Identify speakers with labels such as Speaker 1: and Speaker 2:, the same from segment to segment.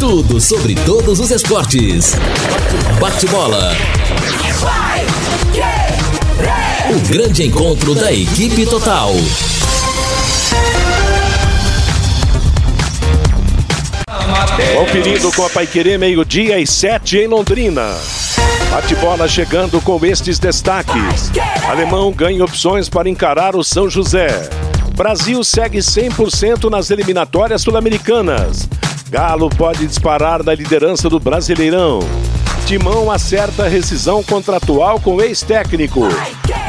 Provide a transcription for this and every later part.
Speaker 1: Tudo sobre todos os esportes. Bate-bola. O grande encontro da equipe total.
Speaker 2: Conferindo com a Paiquerê, meio-dia e sete em Londrina. Bate-bola chegando com estes destaques. Alemão ganha opções para encarar o São José. Brasil segue 100% nas eliminatórias sul-americanas. Galo pode disparar na liderança do Brasileirão. Timão acerta rescisão contratual com ex-técnico.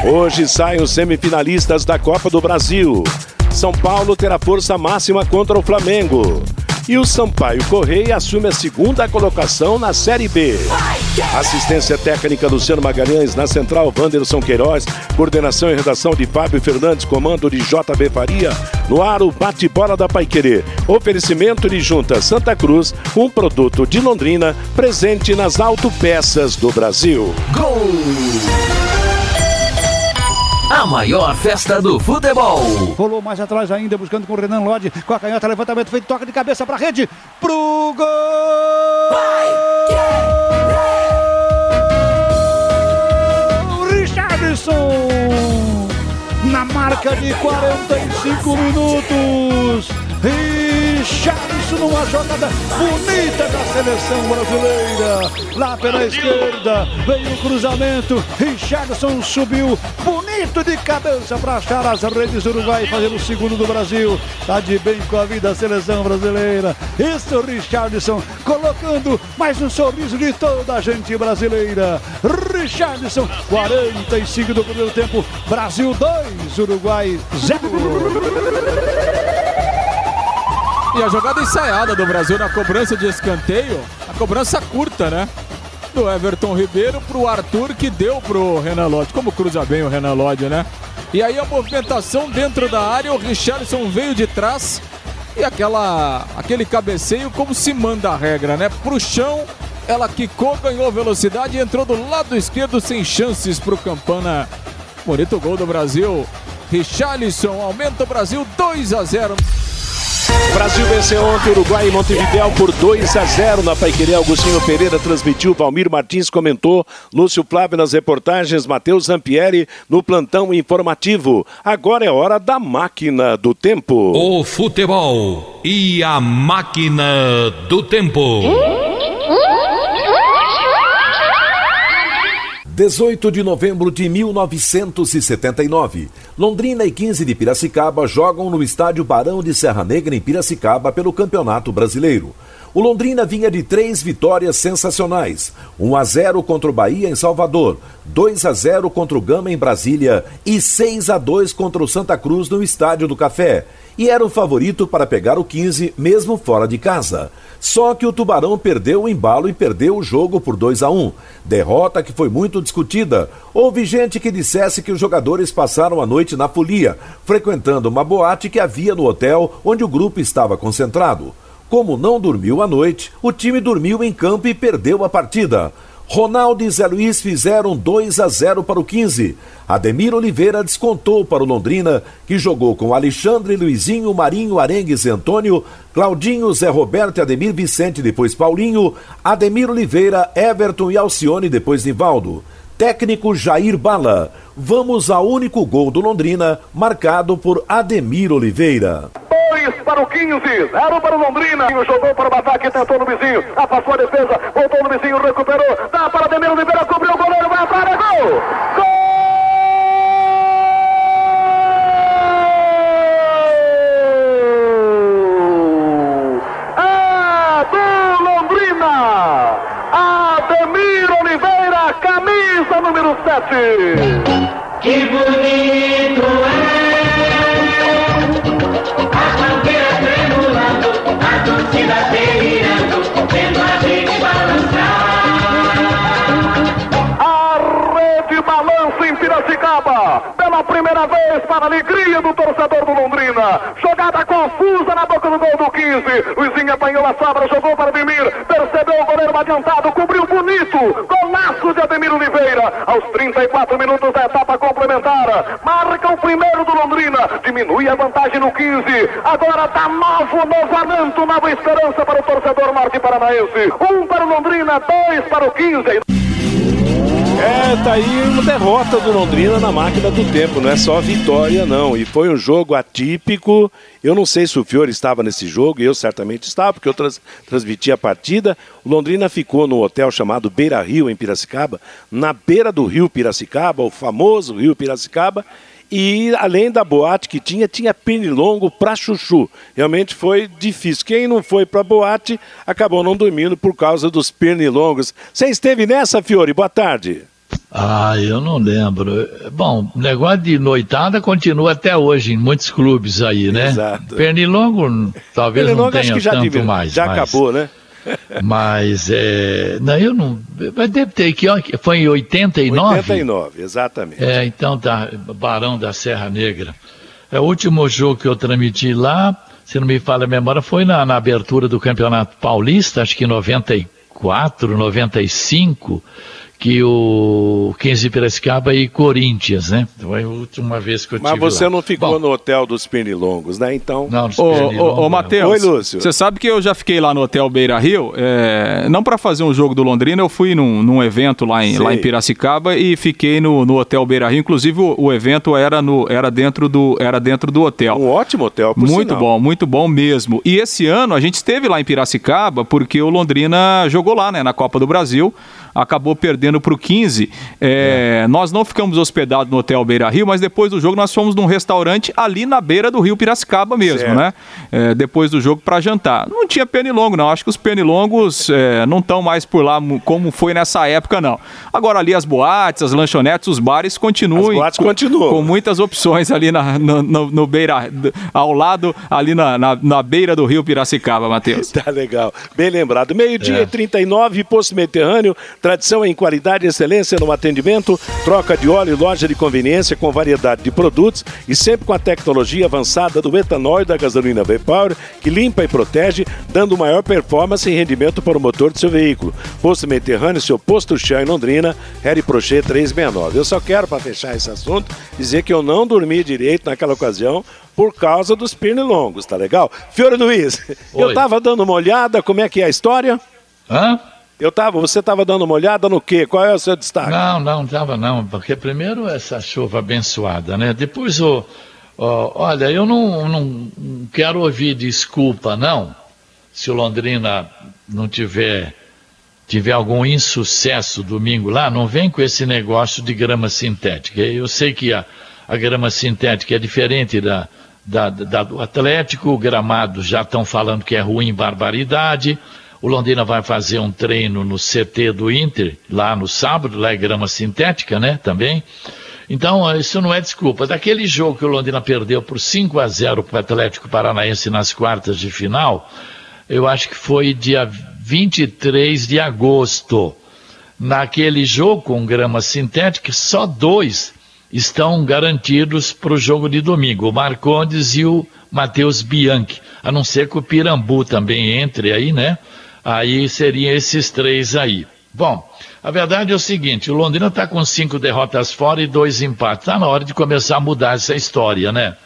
Speaker 2: Hoje saem os semifinalistas da Copa do Brasil. São Paulo terá força máxima contra o Flamengo. E o Sampaio Correia assume a segunda colocação na Série B. Assistência técnica Luciano Magalhães, na central Wanderson Queiroz, coordenação e redação de Fábio Fernandes, comando de JB Faria, no ar o bate-bola da Paiquerê. Oferecimento de Junta Santa Cruz, um produto de Londrina, presente nas autopeças do Brasil.
Speaker 1: Gol! A maior festa do futebol.
Speaker 3: Rolou mais atrás ainda, buscando com o Renan Lodge. Com a canhota, levantamento feito, toca de cabeça pra rede. Pro gol! Vai! Richardson! Na marca de 45 minutos. Richardson numa jogada bonita da seleção brasileira. Lá pela esquerda veio o cruzamento. Richardson subiu bonito de cabeça para achar as redes do Uruguai fazer o segundo do Brasil. Tá de bem com a vida a seleção brasileira. Isso, Richardson, colocando mais um sorriso de toda a gente brasileira. Richardson, 45 do primeiro tempo. Brasil 2, Uruguai 0.
Speaker 4: E a jogada ensaiada do Brasil na cobrança de escanteio, a cobrança curta, né? Do Everton Ribeiro pro Arthur que deu pro Renan Lodge. Como cruza bem o Renan Lodge, né? E aí a movimentação dentro da área, o Richardson veio de trás e aquela aquele cabeceio como se manda a regra, né? Pro chão, ela quicou, ganhou velocidade e entrou do lado esquerdo sem chances pro Campana. Bonito gol do Brasil. Richarlison aumenta o Brasil 2 a 0.
Speaker 2: Brasil venceu ontem o Uruguai em Montevideo por 2 a 0 na Paiquerê. Augustinho Pereira transmitiu, Valmir Martins comentou, Lúcio Flávio nas reportagens, Matheus Zampieri no plantão informativo. Agora é hora da máquina do tempo.
Speaker 5: O futebol e a máquina do tempo.
Speaker 6: 18 de novembro de 1979. Londrina e 15 de Piracicaba jogam no estádio Barão de Serra Negra, em Piracicaba, pelo Campeonato Brasileiro. O Londrina vinha de três vitórias sensacionais: 1 a 0 contra o Bahia em Salvador, 2 a 0 contra o Gama em Brasília e 6 a 2 contra o Santa Cruz no Estádio do Café. E era o favorito para pegar o 15, mesmo fora de casa. Só que o Tubarão perdeu o embalo e perdeu o jogo por 2 a 1. Derrota que foi muito discutida. Houve gente que dissesse que os jogadores passaram a noite na folia, frequentando uma boate que havia no hotel onde o grupo estava concentrado. Como não dormiu à noite, o time dormiu em campo e perdeu a partida. Ronaldo e Zé Luiz fizeram 2 a 0 para o 15. Ademir Oliveira descontou para o Londrina, que jogou com Alexandre, Luizinho, Marinho, Arengues e Antônio, Claudinho, Zé Roberto e Ademir Vicente, depois Paulinho, Ademir Oliveira, Everton e Alcione, depois Nivaldo. Técnico Jair Bala. Vamos ao único gol do Londrina, marcado por Ademir Oliveira.
Speaker 7: 2 para o 15, 0 para o Londrina. Jogou para o ataque, tentou no vizinho, afastou a defesa, voltou no vizinho, recuperou, dá para Ademir Oliveira, cobriu o goleiro, vai para gol! Gol! É do Londrina! 97.
Speaker 8: Que bonito é a bandeira tremulando, a torcida delirando, vendo a gente balançar.
Speaker 7: A rede balança em Piracicaba, pela primeira vez para a alegria do torcedor do Londrina. Jogada confusa na boca do gol do 15. Luizinho Zinho apanhou a sobra, jogou para Dimir. Percebeu o goleiro adiantado, cobriu bonito. Golaço de Ademir Oliveira. Aos 34 minutos da etapa complementar. Marca o primeiro do Londrina. Diminui a vantagem no 15. Agora dá novo novamento, nova esperança para o torcedor norte paranaense. Um para o Londrina, dois para o 15.
Speaker 2: É, tá aí uma derrota do Londrina na máquina do tempo, não é só vitória, não. E foi um jogo atípico. Eu não sei se o Fiore estava nesse jogo, eu certamente estava, porque eu trans, transmiti a partida. O Londrina ficou no hotel chamado Beira Rio, em Piracicaba, na beira do rio Piracicaba, o famoso rio Piracicaba. E além da boate que tinha, tinha pernilongo para chuchu. Realmente foi difícil. Quem não foi para boate acabou não dormindo por causa dos pernilongos. Você esteve nessa, Fiore? Boa tarde.
Speaker 9: Ah, eu não lembro. Bom, o negócio de noitada continua até hoje em muitos clubes aí, né?
Speaker 2: Exato.
Speaker 9: Pernilongo talvez
Speaker 2: Pernilongo
Speaker 9: não tenha
Speaker 2: acho que já,
Speaker 9: tanto
Speaker 2: devia-
Speaker 9: mais.
Speaker 2: já
Speaker 9: mas,
Speaker 2: acabou, né?
Speaker 9: Mas, é, não, eu não... Mas deve ter que... Foi em 89?
Speaker 2: 89, exatamente.
Speaker 9: É, então tá, Barão da Serra Negra. É, o último jogo que eu transmiti lá, se não me falha a memória, foi na, na abertura do Campeonato Paulista, acho que em 94, 95, que o 15 de Piracicaba e Corinthians, né? Foi a última vez que eu
Speaker 2: Mas
Speaker 9: tive
Speaker 2: você
Speaker 9: lá.
Speaker 2: não ficou
Speaker 9: Bom,
Speaker 2: no hotel dos pernilongos, né? Então.
Speaker 9: Não, dos
Speaker 4: Ô,
Speaker 9: pernilongos,
Speaker 4: ô, ô. Matheus,
Speaker 2: Oi, Lúcio.
Speaker 4: você sabe que eu já fiquei lá no Hotel Beira Rio, é, não para fazer um jogo do Londrina, eu fui num, num evento lá em,
Speaker 2: Sei.
Speaker 4: lá em Piracicaba e fiquei no, no Hotel Beira Rio, inclusive o, o evento era, no, era, dentro do, era dentro do hotel.
Speaker 2: Um ótimo hotel, por
Speaker 4: Muito
Speaker 2: sinal.
Speaker 4: bom, muito bom mesmo. E esse ano a gente esteve lá em Piracicaba porque o Londrina jogou lá, né, na Copa do Brasil. Acabou perdendo para o 15. É, Nós não ficamos hospedados no Hotel Beira Rio, mas depois do jogo nós fomos num restaurante ali na beira do Rio Piracicaba mesmo,
Speaker 2: Certo.
Speaker 4: né? É, depois do jogo para jantar. Não tinha pernilongo, não. Acho que os pernilongos é, não estão mais por lá como foi nessa época, não. Agora ali as boates, as lanchonetes, os bares continuam.
Speaker 2: As boates
Speaker 4: com-
Speaker 2: continuam.
Speaker 4: Com muitas opções ali na, no, no- no beira, ao lado, ali na, na, na beira do rio Piracicaba, Matheus.
Speaker 2: Tá legal. Bem lembrado. Meio-dia
Speaker 9: É.
Speaker 2: e 39, Posto Mediterrâneo. Tradição em qualidade e excelência no atendimento. Troca de óleo e loja de conveniência com variedade de produtos e sempre com a tecnologia avançada do etanol e da gasolina V-Power, que limpa e protege, dando maior performance e rendimento para o motor do seu veículo. Posto Mediterrâneo, seu posto chão em Londrina, Harry Prochet 369. Eu só quero, para fechar esse assunto, dizer que eu não dormi direito naquela ocasião por causa dos pernilongos, tá legal? Fiore Luiz, eu
Speaker 9: Oi.
Speaker 2: tava dando uma olhada, como é que é a história?
Speaker 9: Hã?
Speaker 2: Eu tava, você tava dando uma olhada no quê? Qual é o seu destaque?
Speaker 9: Não, não estava não, porque primeiro essa chuva abençoada, né? Depois o, olha, eu não, não quero ouvir desculpa não, se o Londrina não tiver tiver algum insucesso domingo lá, não vem com esse negócio de grama sintética. Eu sei que a, a grama sintética é diferente da, da, da do Atlético, o gramado já estão falando que é ruim, barbaridade. O Londrina vai fazer um treino no CT do Inter, lá no sábado, lá é grama sintética, né, também. Então, isso não é desculpa. Daquele jogo que o Londrina perdeu por 5 a 0 para o Atlético Paranaense nas quartas de final, eu acho que foi dia 23 de agosto. Naquele jogo com grama sintética, só dois estão garantidos para o jogo de domingo, o Marcondes e o Matheus Bianchi. A não ser que o Pirambu também entre aí, né? Aí seriam esses três aí. Bom, a verdade é o seguinte: o Londrina está com cinco derrotas fora e dois empates. Está na hora de começar a mudar essa história, né?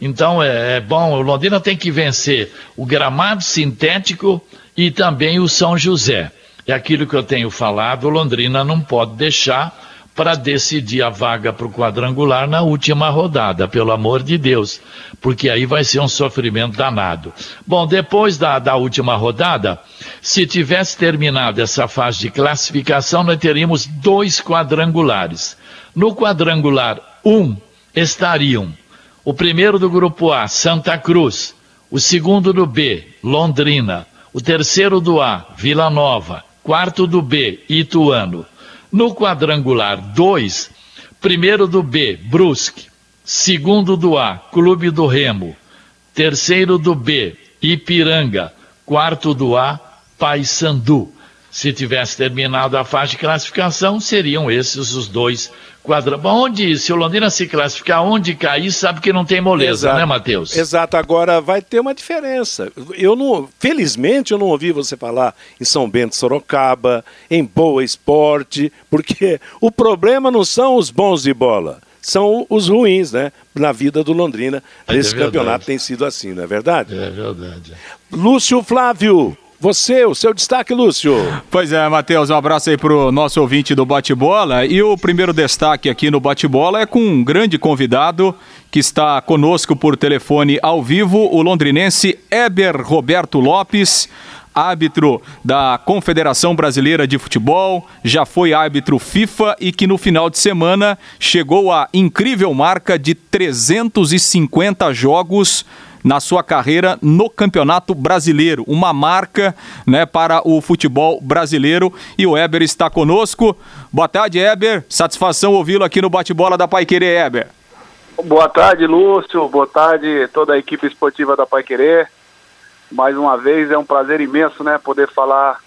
Speaker 9: Então é, é bom, o Londrina tem que vencer o gramado sintético e também o São José. É aquilo que eu tenho falado, o Londrina não pode deixar para decidir a vaga para o quadrangular na última rodada, pelo amor de Deus, porque aí vai ser um sofrimento danado. Bom, depois da, da última rodada, se tivesse terminado essa fase de classificação, nós teríamos dois quadrangulares. No quadrangular 1 um, estariam o primeiro do grupo A, Santa Cruz, o segundo do B, Londrina, o terceiro do A, Vila Nova, quarto do B, Ituano. No quadrangular 2, primeiro do B, Brusque, segundo do A, Clube do Remo, terceiro do B, Ipiranga, quarto do A, Paysandu. Se tivesse terminado a fase de classificação, seriam esses os dois quadra. Onde, se o Londrina se classificar, onde cair, sabe que não tem moleza,
Speaker 2: Exato.
Speaker 9: né, Matheus?
Speaker 2: Exato, agora vai ter uma diferença. Eu não, felizmente eu não ouvi você falar em São Bento, Sorocaba, em Boa Esporte, porque o problema não são os bons de bola, são os ruins, né? Na vida do Londrina,
Speaker 9: É
Speaker 2: nesse
Speaker 9: verdade.
Speaker 2: campeonato tem sido assim, não é verdade?
Speaker 9: É verdade.
Speaker 2: Lúcio Flávio, você, o seu destaque, Lúcio.
Speaker 4: Pois é, Matheus, um abraço aí pro nosso ouvinte do Bate-Bola. E o primeiro destaque aqui no Bate-Bola é com um grande convidado que está conosco por telefone ao vivo, o londrinense Eber Roberto Lopes. Árbitro da Confederação Brasileira de Futebol, já foi árbitro FIFA e que no final de semana chegou à incrível marca de 350 jogos na sua carreira no Campeonato Brasileiro. Uma marca né, para o futebol brasileiro. E o Eber está conosco. Boa tarde, Eber. Satisfação ouvi-lo aqui no Bate-Bola da Pai Querer, Eber.
Speaker 10: Boa tarde, Lúcio. Boa tarde, toda a equipe esportiva da Pai Querer. Mais uma vez é um prazer imenso, né, poder falar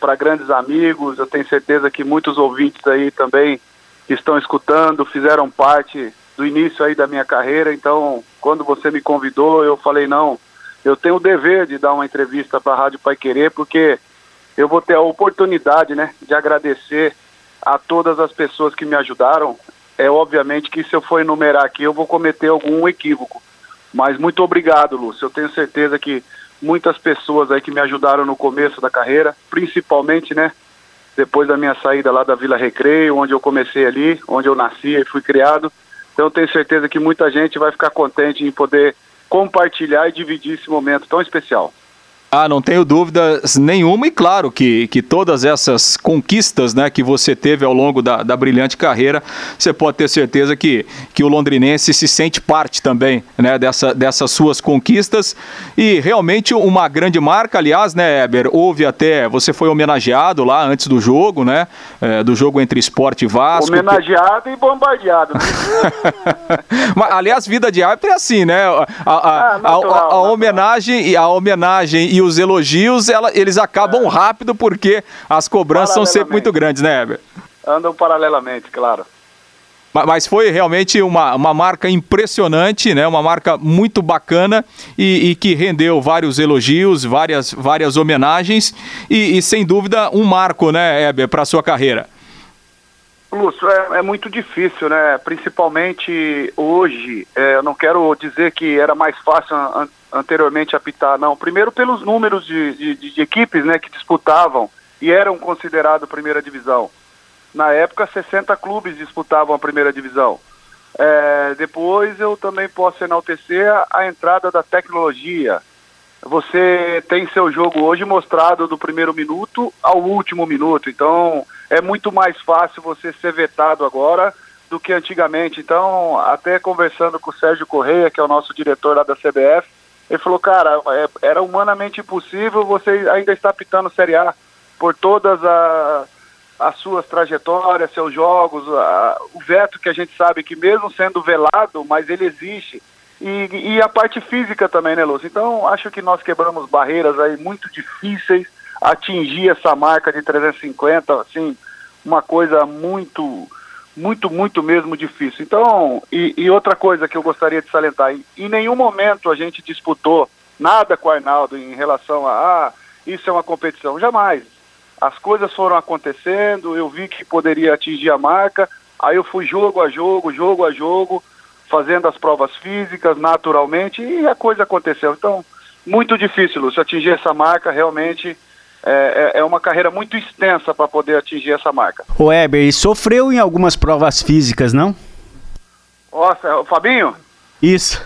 Speaker 10: para grandes amigos. Eu tenho certeza que muitos ouvintes aí também estão escutando, fizeram parte do início aí da minha carreira. Então, quando você me convidou, eu falei não, eu tenho o dever de dar uma entrevista para a Rádio Pai Querer, porque eu vou ter a oportunidade, né, de agradecer a todas as pessoas que me ajudaram. É obviamente que se eu for enumerar aqui, eu vou cometer algum equívoco. Mas muito obrigado, Lúcio. Eu tenho certeza que muitas pessoas aí que me ajudaram no começo da carreira, principalmente, né, depois da minha saída lá da Vila Recreio, onde eu comecei ali, onde eu nasci e fui criado. Então tenho certeza que muita gente vai ficar contente em poder compartilhar e dividir esse momento tão especial.
Speaker 4: Ah, não tenho dúvidas nenhuma, e claro que, que todas essas conquistas né, que você teve ao longo da, da brilhante carreira, você pode ter certeza que, que o londrinense se sente parte também né, dessa, dessas suas conquistas. E realmente uma grande marca, aliás, né, Eber? Houve até. Você foi homenageado lá antes do jogo, né? é, do jogo entre esporte e Vasco.
Speaker 10: Homenageado e bombardeado.
Speaker 4: Mas, aliás, vida de árbitro é assim, né? A, a-
Speaker 10: Ah, natural,
Speaker 4: a- a homenagem e a homenagem e os elogios, ela- eles acabam rápido porque as cobranças são sempre muito grandes, né, Heber?
Speaker 10: Andam paralelamente, claro.
Speaker 4: Ma- Mas foi realmente uma, uma marca impressionante, né? Uma marca muito bacana e, e que rendeu vários elogios, várias, várias homenagens e, e, sem dúvida um marco, né, Heber, para sua carreira.
Speaker 10: Lúcio, é, é muito difícil, né? Principalmente hoje. é, eu não quero dizer que era mais fácil an- anteriormente apitar, não. Primeiro pelos números de, de- de- equipes né, que disputavam e eram considerados primeira divisão. Na época, 60 clubes disputavam a primeira divisão. É, depois eu também posso enaltecer a, a entrada da tecnologia. Você tem seu jogo hoje mostrado do primeiro minuto ao último minuto. Então é muito mais fácil você ser vetado agora do que antigamente. Então, até conversando com o Sérgio Correia, que é o nosso diretor lá da CBF, ele falou, cara, é- era humanamente impossível você ainda estar pitando Série A por todas a- as suas trajetórias, seus jogos, a- o veto que a gente sabe que mesmo sendo velado, mas ele existe. E, e a parte física também, né, Lúcio? Então, acho que nós quebramos barreiras aí muito difíceis, atingir essa marca de 350, assim, uma coisa muito, muito, muito mesmo difícil. Então, e, e outra coisa que eu gostaria de salientar, em, em nenhum momento a gente disputou nada com o Arnaldo em relação a, ah, isso é uma competição, jamais. As coisas foram acontecendo, eu vi que poderia atingir a marca, aí eu fui jogo a jogo, jogo a jogo, fazendo as provas físicas naturalmente e a coisa aconteceu. Então, muito difícil, Lúcio, atingir essa marca realmente é, é- é uma carreira muito extensa para poder atingir essa marca.
Speaker 11: O Weber, e sofreu em algumas provas físicas, não?
Speaker 10: Nossa, o Fabinho?
Speaker 11: Isso.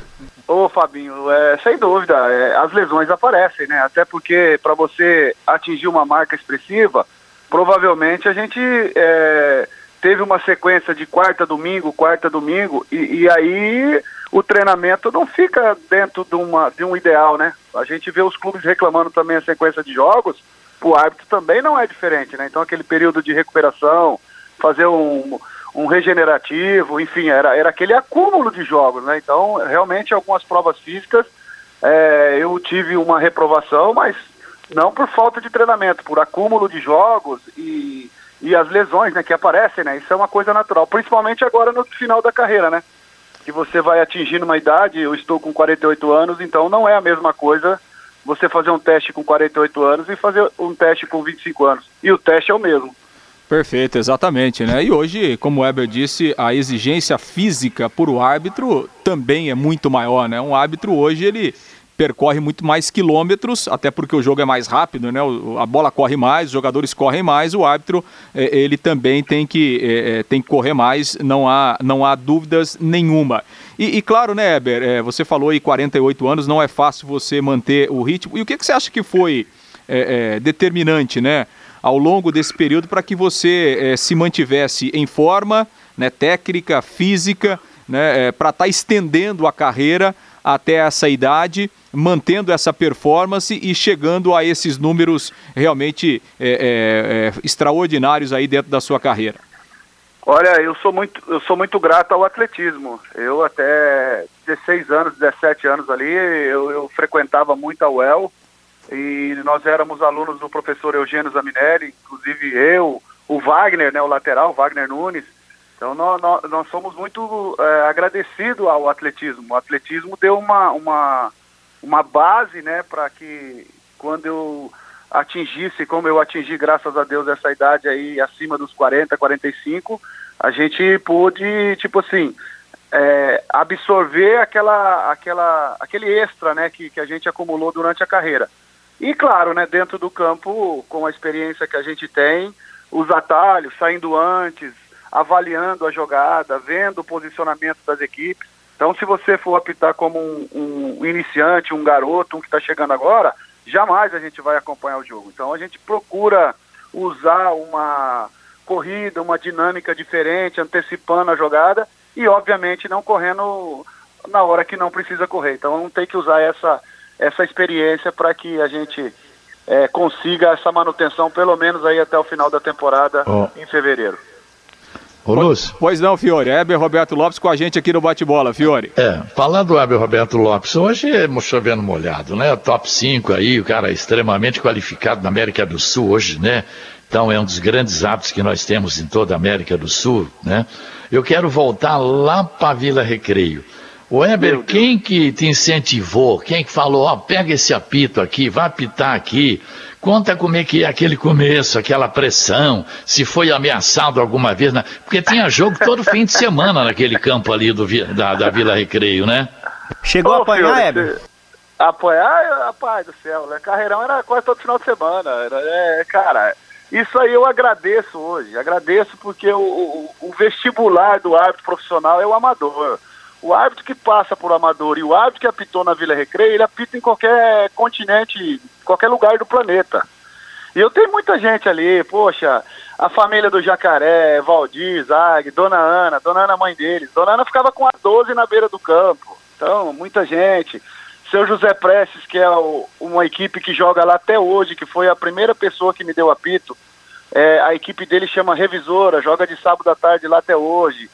Speaker 10: Ô Fabinho, é, sem dúvida, é, as lesões aparecem, né? Até porque para você atingir uma marca expressiva, provavelmente a gente é, teve uma sequência de quarta domingo, quarta domingo, e, e aí o treinamento não fica dentro de, uma, de um ideal, né? A gente vê os clubes reclamando também a sequência de jogos, o árbitro também não é diferente, né? Então aquele período de recuperação, fazer um, um regenerativo, enfim, era, era aquele acúmulo de jogos, né? Então, realmente, algumas provas físicas é, eu tive uma reprovação, mas não por falta de treinamento, por acúmulo de jogos e, e as lesões, né, que aparecem, né? Isso é uma coisa natural, principalmente agora no final da carreira, né? Que você vai atingindo uma idade, eu estou com 48 anos, então não é a mesma coisa você fazer um teste com 48 anos e fazer um teste com 25 anos. E o teste é o mesmo.
Speaker 4: Perfeito, exatamente, né? E hoje, como o Weber disse, a exigência física por o árbitro também é muito maior, né? Um árbitro hoje ele percorre muito mais quilômetros, até porque o jogo é mais rápido, né? A bola corre mais, os jogadores correm mais, o árbitro eh, ele também tem que, eh, eh, tem que correr mais, não há, não há dúvidas nenhuma. E, e claro, né, Eber, eh, você falou aí 48 anos, não é fácil você manter o ritmo. E o que, que você acha que foi eh, determinante, né? Ao longo desse período para que você se mantivesse em forma, né, técnica, física, né, para estar estendendo a carreira até essa idade, mantendo essa performance e chegando a esses números realmente é, é, é, extraordinários aí dentro da sua carreira?
Speaker 10: Olha, eu sou muito, eu sou muito grato ao atletismo. Eu até 16 anos, 17 anos ali, eu, eu frequentava muito a UEL e nós éramos alunos do professor Eugênio Zaminelli, inclusive eu, o Wagner, né, o lateral, Wagner Nunes. Então nós, nós, somos muito é, agradecidos ao atletismo. O atletismo deu uma, uma, uma base, né, para que quando eu atingisse, como eu atingi, graças a Deus, essa idade aí acima dos 40, 45, a gente pôde, tipo assim, é, absorver aquela, aquela, aquele extra, né, que, que a gente acumulou durante a carreira. E claro, né, dentro do campo, com a experiência que a gente tem, os atalhos, saindo antes, avaliando a jogada, vendo o posicionamento das equipes. Então, se você for apitar como um, um iniciante, um garoto, um que está chegando agora, jamais a gente vai acompanhar o jogo. Então, a gente procura usar uma corrida, uma dinâmica diferente, antecipando a jogada e, obviamente, não correndo na hora que não precisa correr. Então, não tem que usar essa, essa experiência para que a gente é, consiga essa manutenção, pelo menos aí até o final da temporada,
Speaker 9: Ó.
Speaker 10: em fevereiro.
Speaker 9: Ô, Lúcio.
Speaker 4: Pois não, Fiore. Heber Roberto Lopes com a gente aqui no Bate-Bola, Fiore.
Speaker 9: É, falando do Abel Roberto Lopes, hoje é chovendo molhado, né? Top 5 aí, o cara é extremamente qualificado na América do Sul hoje, né? Então é um dos grandes atos que nós temos em toda a América do Sul, né? Eu quero voltar lá para Vila Recreio. O Weber, quem que te incentivou? Quem que falou, ó, pega esse apito aqui, vai apitar aqui, conta como é que é aquele começo, aquela pressão, se foi ameaçado alguma vez, né? porque tinha jogo todo fim de semana naquele campo ali do, da, da Vila Recreio, né?
Speaker 11: Chegou
Speaker 10: Ô,
Speaker 11: a apanhar, Heber?
Speaker 10: Apanhar, rapaz do céu, né? Carreirão era quase todo final de semana. Era, é, cara, isso aí eu agradeço hoje. Agradeço porque o, o- o vestibular do árbitro profissional é o amador. O árbitro que passa por amador e o árbitro que apitou na Vila Recreio, ele apita em qualquer continente, qualquer lugar do planeta. E eu tenho muita gente ali, poxa, a família do Jacaré, Valdir, Zag, Dona Ana, Dona Ana mãe deles. Dona Ana ficava com a 12 na beira do campo. Então, muita gente. Seu José Prestes, que é o- uma equipe que joga lá até hoje, que foi a primeira pessoa que me deu apito. É, a equipe dele chama Revisora, joga de sábado à tarde lá até hoje.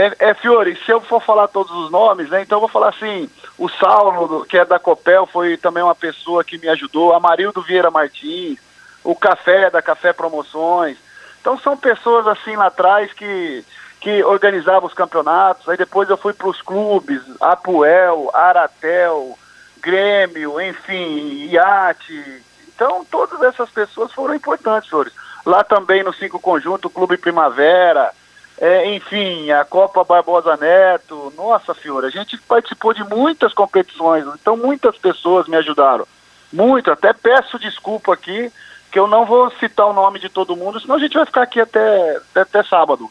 Speaker 10: É, é, Fiore, se eu for falar todos os nomes, né, então eu vou falar assim, o Saulo, que é da Copel, foi também uma pessoa que me ajudou, a Marildo Vieira Martins, o Café, da Café Promoções. Então são pessoas assim lá atrás que, que organizavam os campeonatos, aí depois eu fui para os clubes, Apuel, Aratel, Grêmio, enfim, Iate. Então todas essas pessoas foram importantes, senhores. Lá também no Cinco Conjunto, o Clube Primavera, é, enfim, a Copa Barbosa Neto. Nossa, Fiora, a gente participou de muitas competições, então muitas pessoas me ajudaram. Muito, até peço desculpa aqui, que eu não vou citar o nome de todo mundo, senão a gente vai ficar aqui até, até, até sábado.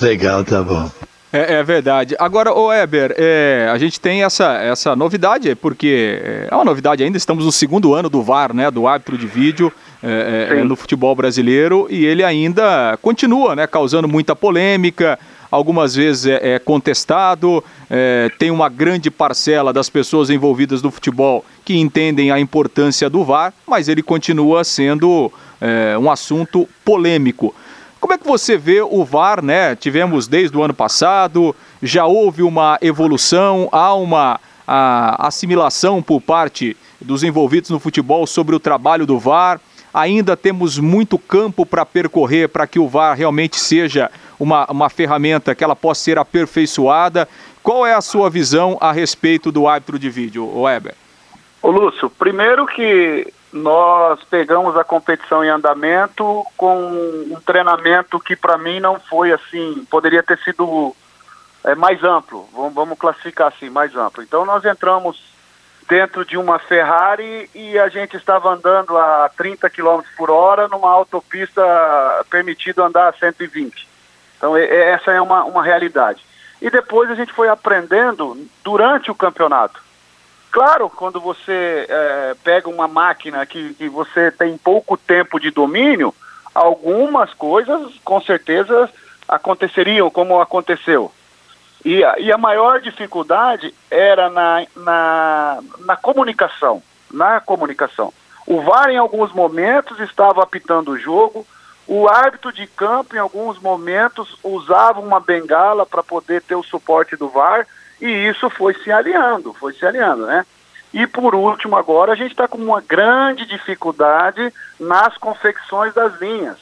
Speaker 9: Legal, tá bom.
Speaker 4: É, é verdade. Agora, ô Eber, é, a gente tem essa, essa novidade, porque é, é uma novidade ainda, estamos no segundo ano do VAR, né, do árbitro de vídeo é, é,
Speaker 10: Sim.
Speaker 4: no futebol brasileiro, e ele ainda continua, né, causando muita polêmica, algumas vezes é, é contestado, é, tem uma grande parcela das pessoas envolvidas no futebol que entendem a importância do VAR, mas ele continua sendo é, um assunto polêmico. Como é que você vê o VAR, né? Tivemos desde o ano passado, já houve uma evolução, há uma a, assimilação por parte dos envolvidos no futebol sobre o trabalho do VAR. Ainda temos muito campo para percorrer para que o VAR realmente seja uma, uma ferramenta que ela possa ser aperfeiçoada. Qual é a sua visão a respeito do árbitro de vídeo, Weber?
Speaker 10: Ô Lúcio, primeiro que nós pegamos a competição em andamento com um treinamento que para mim não foi assim, poderia ter sido é, mais amplo, vamos, vamos classificar assim, mais amplo. Então nós entramos dentro de uma Ferrari e a gente estava andando a 30 km por hora numa autopista permitido andar a 120. Então essa é uma, uma realidade. E depois a gente foi aprendendo durante o campeonato. Claro, quando você é, pega uma máquina que, que você tem pouco tempo de domínio, algumas coisas com certeza aconteceriam como aconteceu. E a, e a maior dificuldade era na, na, na comunicação. Na comunicação. O VAR, em alguns momentos, estava apitando o jogo. O árbitro de campo, em alguns momentos, usava uma bengala para poder ter o suporte do VAR. E isso foi se alinhando, foi se alinhando, né? E por último, agora, a gente está com uma grande dificuldade nas confecções das linhas.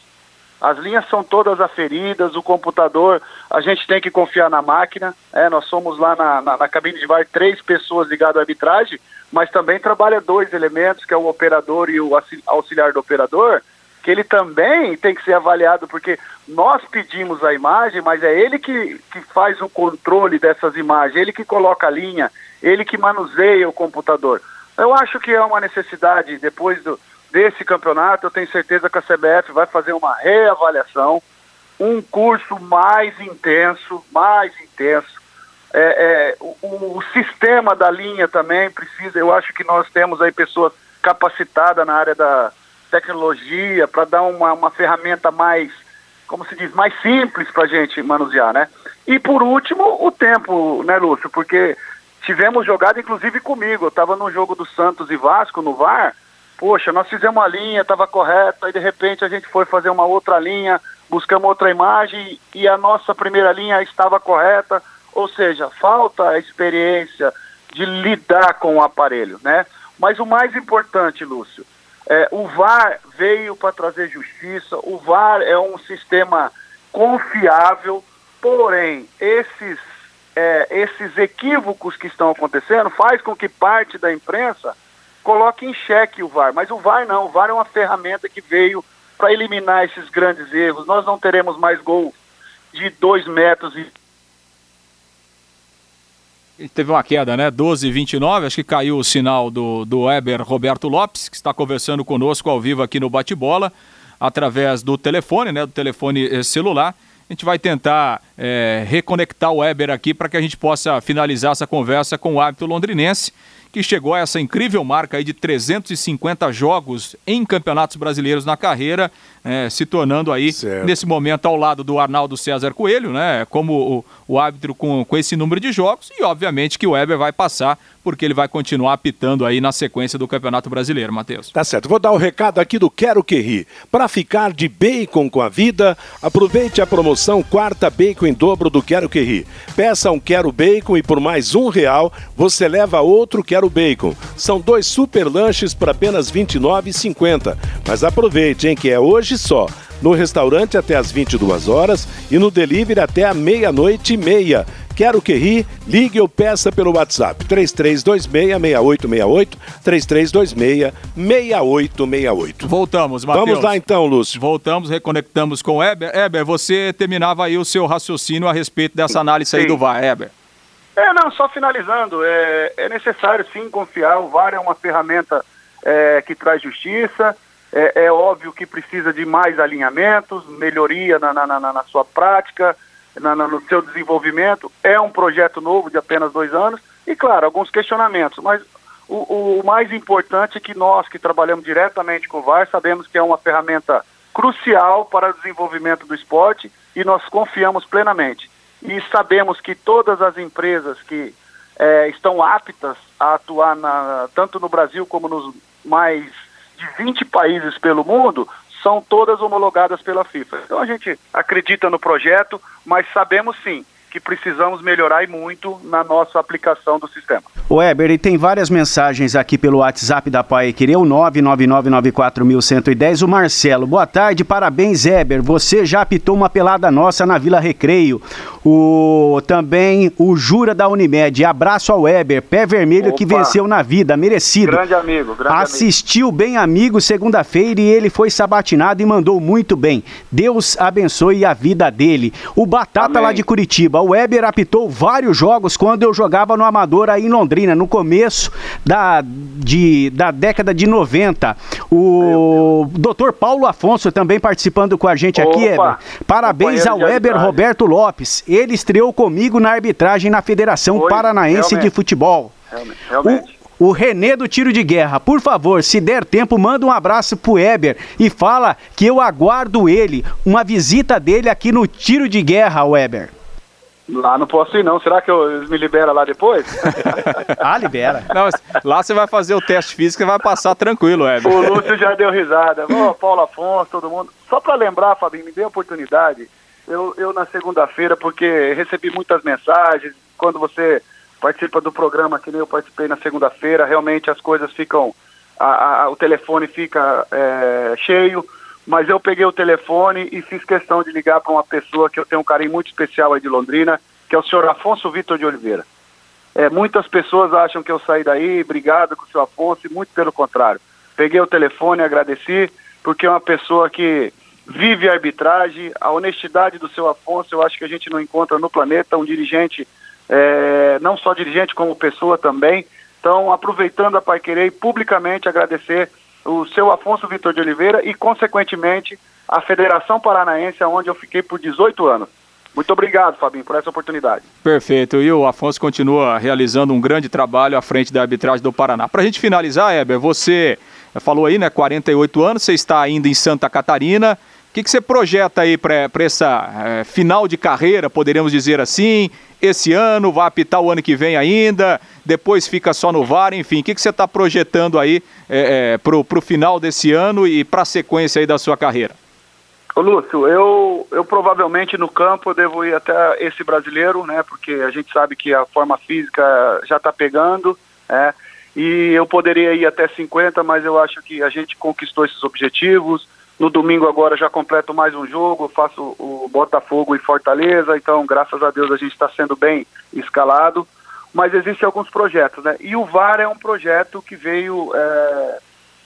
Speaker 10: As linhas são todas aferidas, o computador, a gente tem que confiar na máquina. É, nós somos lá na, na, na cabine de VAR três pessoas ligadas à arbitragem, mas também trabalha dois elementos, que é o operador e o auxiliar do operador, que ele também tem que ser avaliado, porque nós pedimos a imagem, mas é ele que, que faz o controle dessas imagens, ele que coloca a linha, ele que manuseia o computador. Eu acho que é uma necessidade, depois do, desse campeonato, eu tenho certeza que a CBF vai fazer uma reavaliação, um curso mais intenso, mais intenso. É, é, o, o, sistema da linha também precisa, eu acho que nós temos aí pessoas capacitadas na área da tecnologia para dar uma, uma ferramenta mais, como se diz, mais simples para a gente manusear, né? E por último, o tempo, né, Lúcio? Porque tivemos jogada, inclusive comigo, eu estava no jogo do Santos e Vasco no VAR, poxa, nós fizemos uma linha, estava correta, e de repente a gente foi fazer uma outra linha, buscamos outra imagem e a nossa primeira linha estava correta, ou seja, falta a experiência de lidar com o aparelho, né? Mas o mais importante, Lúcio, é, o VAR veio para trazer justiça, o VAR é um sistema confiável, porém, esses, é, esses equívocos que estão acontecendo faz com que parte da imprensa coloque em xeque o VAR. Mas o VAR não, o VAR é uma ferramenta que veio para eliminar esses grandes erros. Nós não teremos mais gol de dois metros e
Speaker 4: teve uma queda, né? 12 29, acho que caiu o sinal do, do Weber Roberto Lopes, que está conversando conosco ao vivo aqui no Bate-Bola, através do telefone, né? Do telefone eh, celular. A gente vai tentar é, reconectar o Weber aqui para que a gente possa finalizar essa conversa com o árbitro londrinense que chegou a essa incrível marca de 350 jogos em campeonatos brasileiros na carreira, é, se tornando aí, certo. nesse momento, ao lado do Arnaldo César Coelho, né, como o, o árbitro com, com esse número de jogos, e obviamente que o Weber vai passar, porque ele vai continuar apitando aí na sequência do Campeonato Brasileiro, Matheus.
Speaker 2: Tá certo, vou dar o um recado aqui do Quero Que Ri. Para ficar de bacon com a vida, aproveite a promoção quarta bacon em dobro do Quero Que Ri. Peça um Quero Bacon e por mais um real você leva outro Quero Bacon. São dois super lanches por apenas R$ 29,50. Mas aproveite, hein, que é hoje só. No restaurante até às 22 horas e no delivery até a meia-noite e meia. Quero que ri? Ligue ou peça pelo WhatsApp 3326-6868, 3326-6868.
Speaker 4: Voltamos, Matheus.
Speaker 2: Vamos lá então, Lúcio.
Speaker 4: Voltamos, reconectamos com o Eber. Eber, você terminava aí o seu raciocínio a respeito dessa análise aí do VAR, Eber.
Speaker 10: É, não, só finalizando, é, é necessário sim confiar, o VAR é uma ferramenta é, que traz justiça, é, é, óbvio que precisa de mais alinhamentos, melhoria na, na, na, na sua prática, na, no seu desenvolvimento. É um projeto novo de apenas dois anos e, claro, alguns questionamentos. Mas o, o mais importante é que nós que trabalhamos diretamente com o VAR sabemos que é uma ferramenta crucial para o desenvolvimento do esporte e nós confiamos plenamente. E sabemos que todas as empresas que é, estão aptas a atuar na, tanto no Brasil como nos mais de 20 países pelo mundo são todas homologadas pela FIFA. Então a gente acredita no projeto, mas sabemos sim que precisamos melhorar e muito na nossa aplicação do sistema.
Speaker 11: O Weber, e tem várias mensagens aqui pelo WhatsApp da Pai Querer, o 999941110. O Marcelo, boa tarde, parabéns, Weber. Você já apitou uma pelada nossa na Vila Recreio. O também o Jura da Unimed. Abraço ao Weber, pé vermelho
Speaker 10: Opa.
Speaker 11: que venceu na vida, merecido.
Speaker 10: Grande amigo, grande
Speaker 11: Assistiu bem amigo segunda-feira e ele foi sabatinado e mandou muito bem. Deus abençoe a vida dele. O Batata
Speaker 10: Amém.
Speaker 11: lá de Curitiba. O Weber apitou vários jogos quando eu jogava no Amador aí em Londrina, no começo da, de, da década de 90. O doutor Paulo Afonso também participando com a gente aqui,
Speaker 10: Opa.
Speaker 11: Weber. Parabéns
Speaker 10: Companheiro
Speaker 11: ao
Speaker 10: de
Speaker 11: Weber. Roberto Lopes. Ele estreou comigo na arbitragem na Federação
Speaker 10: Foi,
Speaker 11: Paranaense de
Speaker 10: realmente.
Speaker 11: Futebol.
Speaker 10: Realmente. realmente.
Speaker 11: O, o Renê do Tiro de Guerra, por favor, se der tempo, manda um abraço pro Eber e fala que eu aguardo ele, uma visita dele aqui no Tiro de Guerra, Weber.
Speaker 10: Lá não posso ir não, será que eu, eles me liberam lá depois?
Speaker 11: ah, libera.
Speaker 4: Não, mas lá você vai fazer o teste físico e vai passar tranquilo, Weber.
Speaker 10: o Lúcio já deu risada. Ô, Paulo Afonso, todo mundo. Só para lembrar, Fabinho, me dê a oportunidade. Eu, eu na segunda-feira, porque recebi muitas mensagens, quando você participa do programa, que nem eu participei na segunda-feira, realmente as coisas ficam, a- a- o telefone fica é, cheio, mas eu peguei o telefone e fiz questão de ligar para uma pessoa que eu tenho um carinho muito especial aí de Londrina, que é o senhor Afonso Vitor de Oliveira. É, muitas pessoas acham que eu saí daí, brigado com o seu Afonso, e muito pelo contrário. Peguei o telefone, agradeci, porque é uma pessoa que vive a arbitragem, a honestidade do seu Afonso, eu acho que a gente não encontra no planeta um dirigente, é, não só dirigente, como pessoa também. Então, aproveitando a Pai Querer publicamente agradecer o seu Afonso Vitor de Oliveira e, consequentemente, a Federação Paranaense, onde eu fiquei por 18 anos. Muito obrigado, Fabinho, por essa oportunidade.
Speaker 4: Perfeito. E o Afonso continua realizando um grande trabalho à frente da arbitragem do Paraná. Para a gente finalizar, Heber, você falou aí, né, 48 anos, você está ainda em Santa Catarina. O que, que você projeta aí para essa eh, final de carreira, poderíamos dizer assim? Esse ano, vai apitar o ano que vem ainda, depois fica só no VAR, enfim. O que, que você está projetando aí eh, eh, para o final desse ano e para a sequência aí da sua carreira?
Speaker 10: Ô Lúcio, eu, eu provavelmente no campo devo ir até esse brasileiro, né? Porque a gente sabe que a forma física já está pegando, né? E eu poderia ir até 50, mas eu acho que a gente conquistou esses objetivos. No domingo agora já completo mais um jogo, faço o Botafogo e Fortaleza, então graças a Deus a gente está sendo bem escalado. Mas existem alguns projetos, né? E o VAR é um projeto que veio. é,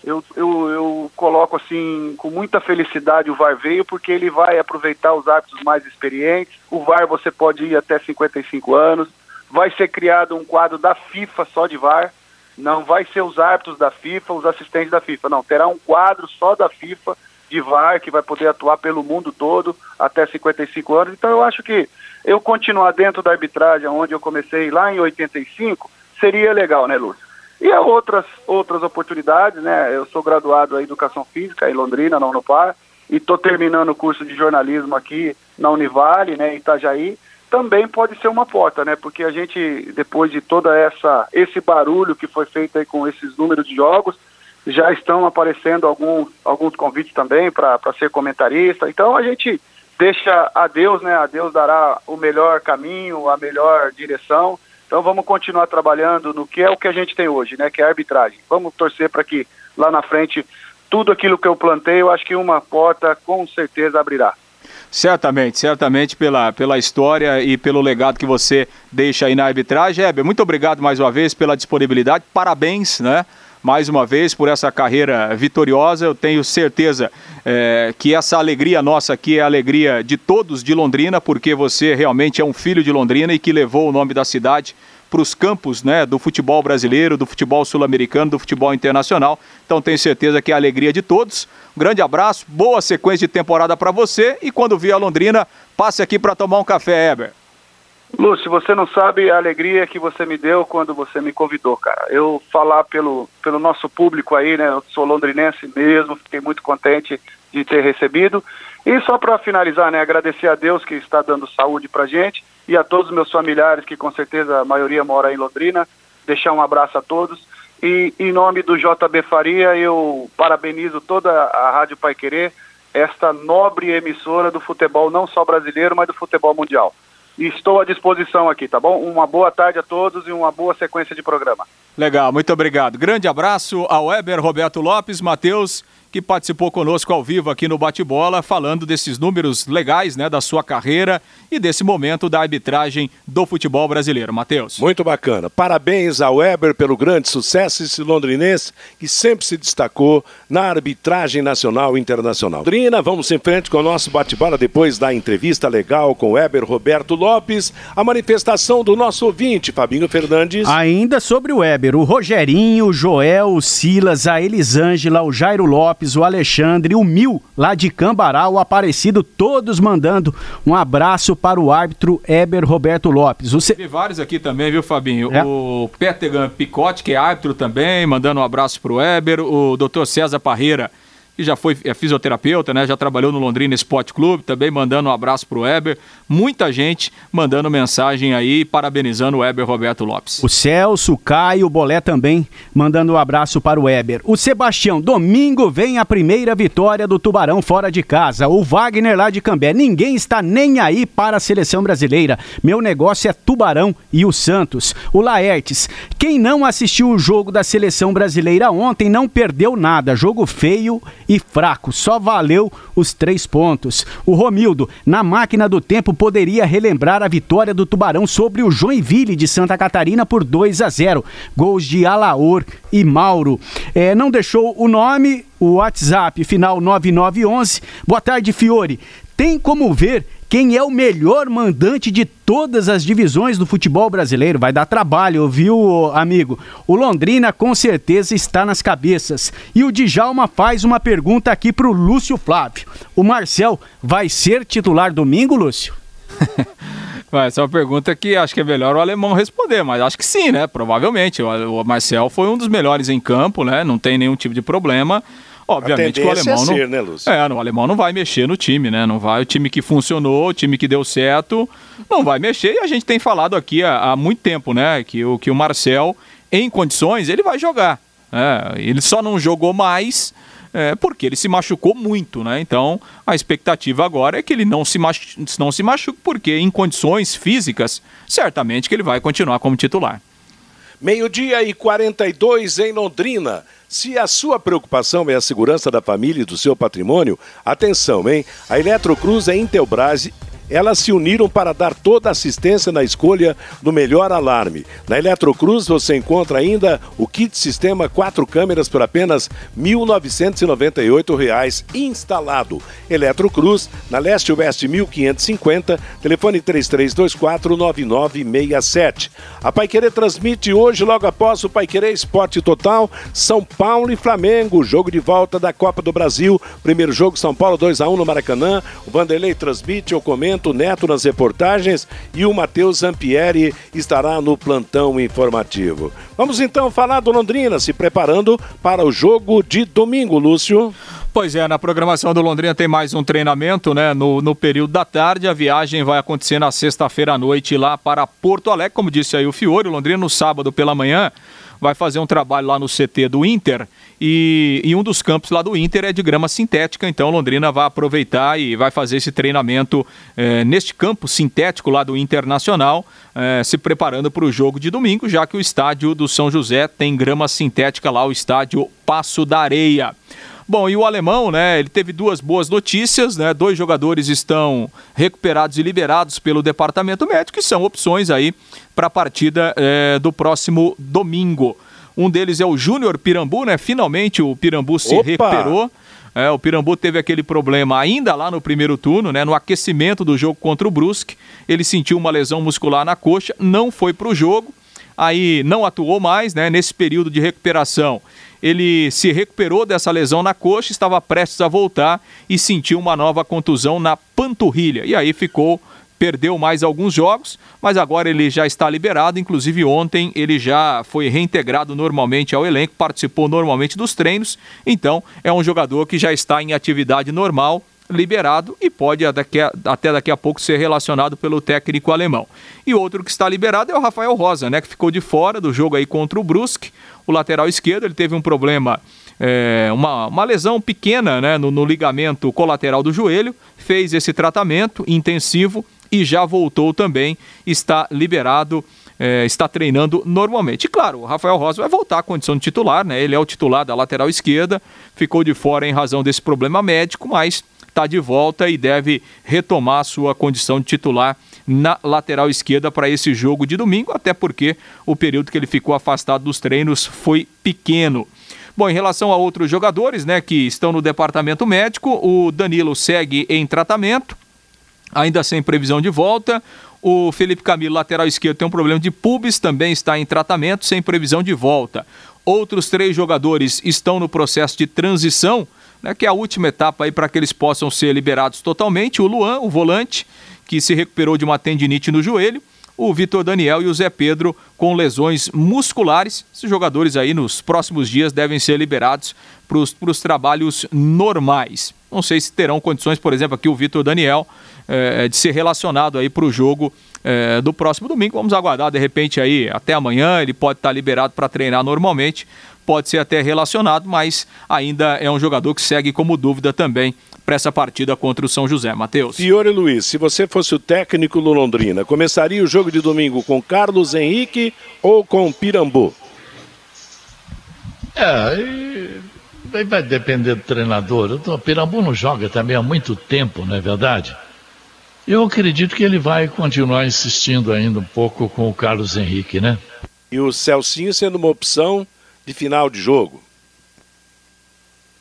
Speaker 10: eu, eu, eu coloco assim com muita felicidade o VAR veio porque ele vai aproveitar os árbitros mais experientes. O VAR você pode ir até 55 anos. Vai ser criado um quadro da FIFA só de VAR. Não vai ser os árbitros da FIFA, os assistentes da FIFA. Não, terá um quadro só da FIFA de VAR que vai poder atuar pelo mundo todo até 55 anos. Então eu acho que eu continuar dentro da arbitragem onde eu comecei lá em 85 seria legal, né, Lúcio? E há outras, outras oportunidades, né? Eu sou graduado em Educação Física em Londrina, na Unopar, e estou terminando o curso de jornalismo aqui na Univale, né, em Itajaí. Também pode ser uma porta, né? Porque a gente, depois de toda essa esse barulho que foi feito aí com esses números de jogos, já estão aparecendo alguns, alguns convites também para ser comentarista. Então a gente deixa a Deus, né? A Deus dará o melhor caminho, a melhor direção. Então vamos continuar trabalhando no que é o que a gente tem hoje, né? Que é a arbitragem. Vamos torcer para que lá na frente tudo aquilo que eu plantei, eu acho que uma porta com certeza abrirá.
Speaker 4: Certamente, certamente pela, pela história e pelo legado que você deixa aí na arbitragem. Heber, muito obrigado mais uma vez pela disponibilidade. Parabéns, né? Mais uma vez por essa carreira vitoriosa. Eu tenho certeza é, que essa alegria nossa aqui é a alegria de todos de Londrina, porque você realmente é um filho de Londrina e que levou o nome da cidade para os campos né, do futebol brasileiro, do futebol sul-americano, do futebol internacional. Então tenho certeza que é a alegria de todos. Um grande abraço, boa sequência de temporada para você e quando vier a Londrina, passe aqui para tomar um café, Heber.
Speaker 10: Lúcio, você não sabe a alegria que você me deu quando você me convidou, cara. Eu falar pelo, pelo nosso público aí, né? Eu sou londrinense mesmo, fiquei muito contente de ter recebido. E só para finalizar, né? Agradecer a Deus que está dando saúde pra gente e a todos os meus familiares, que com certeza a maioria mora em Londrina. Deixar um abraço a todos. E em nome do JB Faria, eu parabenizo toda a Rádio Pai Querer, esta nobre emissora do futebol, não só brasileiro, mas do futebol mundial. Estou à disposição aqui, tá bom? Uma boa tarde a todos e uma boa sequência de programa.
Speaker 4: Legal, muito obrigado. Grande abraço ao Weber Roberto Lopes, Matheus, que participou conosco ao vivo aqui no Bate-Bola, falando desses números legais, né, da sua carreira e desse momento da arbitragem do futebol brasileiro. Matheus.
Speaker 2: Muito bacana. Parabéns ao Weber pelo grande sucesso esse londrinense que sempre se destacou na arbitragem nacional e internacional. Drina, vamos em frente com o nosso bate-bola depois da entrevista legal com o Weber Roberto Lopes, a manifestação do nosso ouvinte, Fabinho Fernandes.
Speaker 11: Ainda sobre o Weber, o Rogerinho, o Joel, o Silas, a Elisângela, o Jairo Lopes, o Alexandre, o Mil, lá de Cambará, o Aparecido, todos mandando um abraço para o árbitro Eber Roberto Lopes. O.
Speaker 4: Teve vários aqui também, viu, Fabinho? É. O Petegan Picote, que é árbitro também, mandando um abraço para o Eber. O doutor César Parreira, que já foi é fisioterapeuta, né? Já trabalhou no Londrina Sport Clube, também mandando um abraço pro Weber. Muita gente mandando mensagem aí, parabenizando o Weber Roberto Lopes.
Speaker 11: O Celso, o Caio, o Bolé também mandando um abraço para o Weber. O Sebastião, domingo vem a primeira vitória do Tubarão fora de casa. O Wagner lá de Cambé, ninguém está nem aí para a seleção brasileira. Meu negócio é Tubarão e o Santos. O Laertes, quem não assistiu o jogo da seleção brasileira ontem não perdeu nada. Jogo feio e fraco, só valeu os três pontos. O Romildo, na máquina do tempo, poderia relembrar a vitória do Tubarão sobre o Joinville de Santa Catarina por 2 a 0. Gols de Alaor e Mauro. É, não deixou o nome, o WhatsApp final 9911. Boa tarde, Fiore. Tem como ver quem é o melhor mandante de todas as divisões do futebol brasileiro. Vai dar trabalho, viu, amigo? O Londrina com certeza está nas cabeças. E o Djalma faz uma pergunta aqui para o Lúcio Flávio. O Marcel vai ser titular domingo, Lúcio?
Speaker 4: Essa é uma pergunta que acho que é melhor o alemão responder, mas acho que sim, né? Provavelmente. O Marcel foi um dos melhores em campo, né? Não tem nenhum tipo de problema. Obviamente que o alemão é ser, não. Né, Lúcio? É, o alemão não vai mexer no time, né? Não vai. O time que funcionou, o time que deu certo, não vai mexer. E a gente tem falado aqui há, há muito tempo, né? Que o, que o Marcel, em condições, ele vai jogar. É, ele só não jogou mais. É, porque ele se machucou muito, né? Então a expectativa agora é que ele não se, machu não se machuque, porque em condições físicas, certamente que ele vai continuar como titular.
Speaker 2: Meio-dia e 42 em Londrina. Se a sua preocupação é a segurança da família e do seu patrimônio, atenção, hein? A Eletrocruz é Intelbras elas se uniram para dar toda a assistência na escolha do melhor alarme. Na Eletrocruz você encontra ainda o kit sistema quatro câmeras por apenas R$ 1.998 instalado. Eletrocruz, na Leste Oeste 1550, telefone 33249967. A Paiquerê transmite hoje, logo após o Paiquerê Esporte Total, São Paulo e Flamengo, jogo de volta da Copa do Brasil. Primeiro jogo, São Paulo 2 a 1 no Maracanã. O Vanderlei transmite ou comenta Neto nas reportagens e o Matheus Zampieri estará no plantão informativo. Vamos então falar do Londrina se preparando para o jogo de domingo, Lúcio.
Speaker 4: Pois é, na programação do Londrina tem mais um treinamento, né? No, no período da tarde, a viagem vai acontecer na sexta-feira à noite lá para Porto Alegre, como disse aí o Fiore, o Londrina no sábado pela manhã vai fazer um trabalho lá no CT do Inter e, e, um dos campos lá do Inter é de grama sintética, então Londrina vai aproveitar e vai fazer esse treinamento é, neste campo sintético lá do Internacional, é, se preparando para o jogo de domingo, já que o estádio do São José tem grama sintética lá, o estádio Passo da Areia. Bom, e o alemão, né? Ele teve duas boas notícias, né? Dois jogadores estão recuperados e liberados pelo departamento médico, que são opções aí para a partida é, do próximo domingo. Um deles é o Júnior Pirambu, né? Finalmente o Pirambu se Opa! recuperou. É, o Pirambu teve aquele problema ainda lá no primeiro turno, né? No aquecimento do jogo contra o Brusque. Ele sentiu uma lesão muscular na coxa, não foi para o jogo. Aí não atuou mais, né? Nesse período de recuperação. Ele se recuperou dessa lesão na coxa, estava prestes a voltar e sentiu uma nova contusão na panturrilha. E aí ficou perdeu mais alguns jogos, mas agora ele já está liberado. Inclusive, ontem ele já foi reintegrado normalmente ao elenco, participou normalmente dos treinos. Então, é um jogador que já está em atividade normal, liberado e pode até daqui a pouco ser relacionado pelo técnico alemão. E outro que está liberado é o Rafael Rosa, né, que ficou de fora do jogo aí contra o Brusque, o lateral esquerdo. Ele teve um problema é, uma, uma lesão pequena né, no, no, ligamento colateral do joelho, fez esse tratamento intensivo e já voltou também, está liberado. É, está treinando normalmente. E claro, o Rafael Rosa vai voltar à condição de titular, né? Ele é o titular da lateral esquerda, ficou de fora em razão desse problema médico, mas está de volta e deve retomar sua condição de titular na lateral esquerda para esse jogo de domingo, até porque o período que ele ficou afastado dos treinos foi pequeno. Bom, em relação a outros jogadores, né, que estão no departamento médico, o Danilo segue em tratamento, ainda sem previsão de volta. O Felipe Camilo, lateral esquerdo, tem um problema de pubis, também está em tratamento, sem previsão de volta. Outros três jogadores estão no processo de transição, né, que é a última etapa para que eles possam ser liberados totalmente. O Luan, o volante, que se recuperou de uma tendinite no joelho o Vitor Daniel e o Zé Pedro com lesões musculares. Esses jogadores aí nos próximos dias devem ser liberados para os trabalhos normais. Não sei se terão condições, por exemplo, aqui o Vitor Daniel, é, de ser relacionado aí para o jogo é, do próximo domingo. Vamos aguardar, de repente aí até amanhã ele pode estar tá liberado para treinar normalmente, pode ser até relacionado, mas ainda é um jogador que segue como dúvida também para essa partida contra o São José. Matheus.
Speaker 2: Fiore Luiz, se você fosse o técnico do Londrina, começaria o jogo de domingo com Carlos Henrique ou com Pirambu?
Speaker 9: É, vai depender do treinador. O Pirambu não joga também há muito tempo, não é verdade? Eu acredito que ele vai continuar insistindo ainda um pouco com o Carlos Henrique, né?
Speaker 2: E o Celcinho sendo uma opção de final de jogo.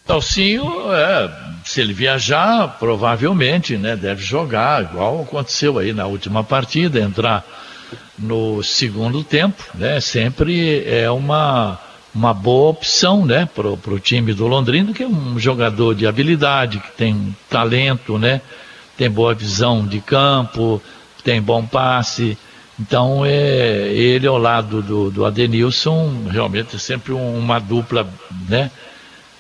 Speaker 9: Celcinho, é, se ele viajar, provavelmente, né, deve jogar, igual aconteceu aí na última partida, entrar no segundo tempo, né, sempre é uma, uma boa opção, né, pro, pro time do Londrina, que é um jogador de habilidade, que tem talento, né, tem boa visão de campo, tem bom passe, então é, ele ao lado do, do Adenilson, realmente é sempre uma dupla, né,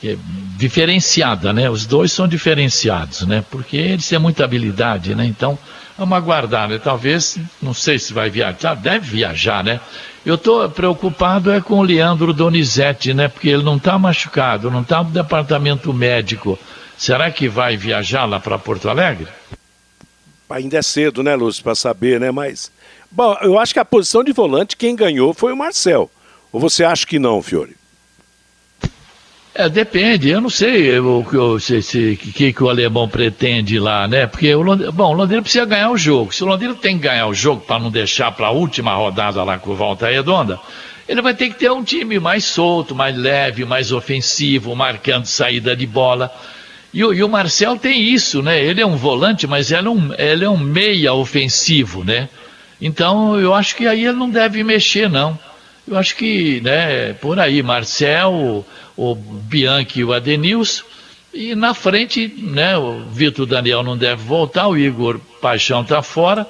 Speaker 9: é diferenciada, né? Os dois são diferenciados, né? Porque eles têm muita habilidade, né? Então, vamos aguardar, né? Talvez, não sei se vai viajar, deve viajar, né? Eu estou preocupado é com o Leandro Donizete, né? Porque ele não está machucado, não está no departamento médico. Será que vai viajar lá para Porto Alegre?
Speaker 2: Ainda é cedo, né, Lúcio, para saber, né? Mas, bom, eu acho que a posição de volante quem ganhou foi o Marcel. Ou você acha que não, Fiore?
Speaker 9: É, depende, eu não sei o que, o se, que, que o alemão pretende lá, né? Porque o Londrina, bom, o Londrina precisa ganhar o jogo. Se o Londrina tem que ganhar o jogo para não deixar para a última rodada lá com volta redonda, ele vai ter que ter um time mais solto, mais leve, mais ofensivo, marcando saída de bola. E o, e o Marcel tem isso, né? Ele é um volante, mas ele é um, ele é um meia ofensivo, né? Então eu acho que aí ele não deve mexer, não. Eu acho que, né, por aí, Marcel o Bianchi e o Adenilson. E na frente, né, o Vitor Daniel não deve voltar, o Igor Paixão está fora.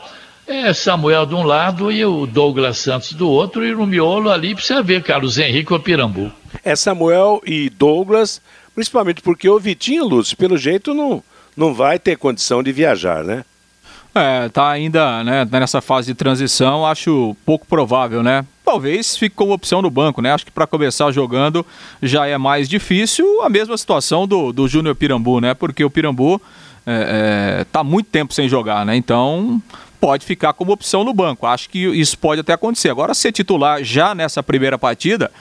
Speaker 9: É Samuel de um lado e o Douglas Santos do outro, e no miolo ali precisa ver Carlos Henrique ou Pirambu.
Speaker 2: É Samuel e Douglas, principalmente porque o Vitinho Lúcio, pelo jeito, não, não vai ter condição de viajar, né?
Speaker 4: É, tá ainda né, nessa fase de transição, acho pouco provável, né? Talvez fique como opção no banco, né? Acho que para começar jogando já é mais difícil. A mesma situação do, do Júnior Pirambu, né? Porque o Pirambu é, é, tá muito tempo sem jogar, né? Então pode ficar como opção no banco. Acho que isso pode até acontecer. Agora, ser titular já nessa primeira partida,